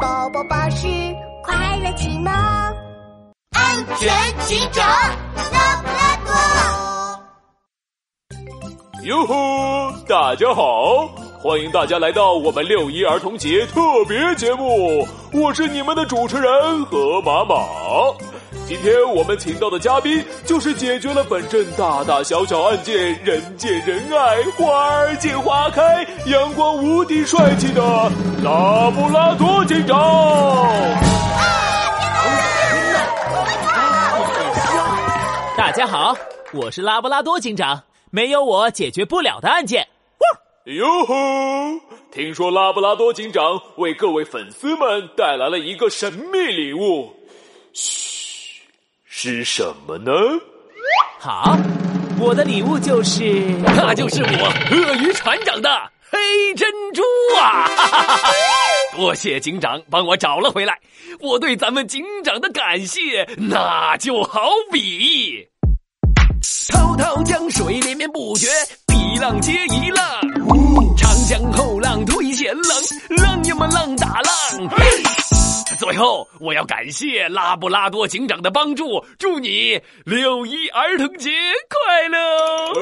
宝宝巴士快乐启蒙，安全警长拉布拉多。哟吼，大家好，欢迎大家来到我们六一儿童节特别节目，我是你们的主持人何马马。今天我们请到的嘉宾就是解决了本镇大大小小案件、人见人爱、花儿见花开、阳光无敌帅气的拉布拉多警长。大家好，我是拉布拉多警长，没有我解决不了的案件。哟吼！听说拉布拉多警长为各位粉丝们带来了一个神秘礼物。嘘。是什么呢？好，我的礼物就是，那就是我鳄鱼船长的黑珍珠啊！多谢警长帮我找了回来，我对咱们警长的感谢那就好比滔滔江水连绵不绝，一浪接一浪，长江后浪推前浪，浪呀嘛浪打浪。最后，我要感谢拉布拉多警长的帮助，祝你六一儿童节快乐！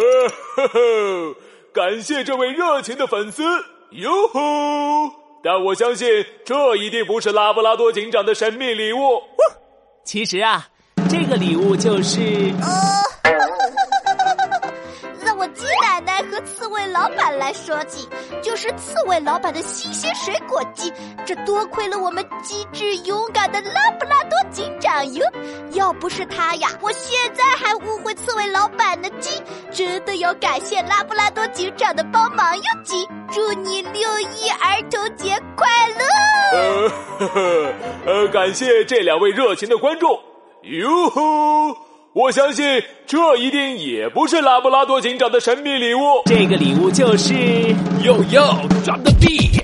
呵呵，感谢这位热情的粉丝，哟吼！但我相信这一定不是拉布拉多警长的神秘礼物。其实啊，这个礼物就是…… 让我鸡奶奶和刺猬老板来说起，就是刺猬老板的新鲜水果鸡，这多亏了我们机智勇敢的拉布拉多警长哟！要不是他呀，我现在还误会刺猬老板的鸡，真的要感谢拉布拉多警长的帮忙哟！鸡，祝你六一儿童节快乐！呃呵呵，呃，感谢这两位热情的观众，哟吼！我相信这一定也不是拉布拉多警长的神秘礼物。这个礼物就是哟哟，drop the beat。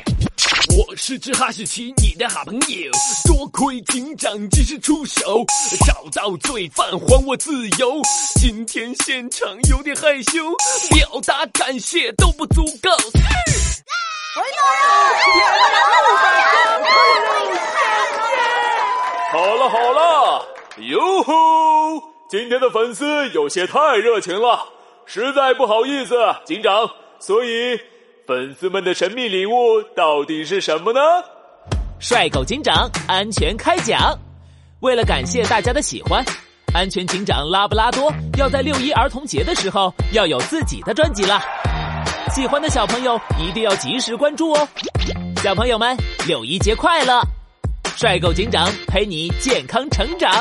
是只哈士奇，你的好朋友。多亏警长及时出手，找到罪犯，还我自由。今天现场有点害羞，表达感谢都不足够。好了好了，哟吼！今天的粉丝有些太热情了，实在不好意思，警长。所以，粉丝们的神秘礼物到底是什么呢？帅狗警长安全开讲。为了感谢大家的喜欢，安全警长拉布拉多要在六一儿童节的时候要有自己的专辑了。喜欢的小朋友一定要及时关注哦。小朋友们，六一节快乐！帅狗警长陪你健康成长。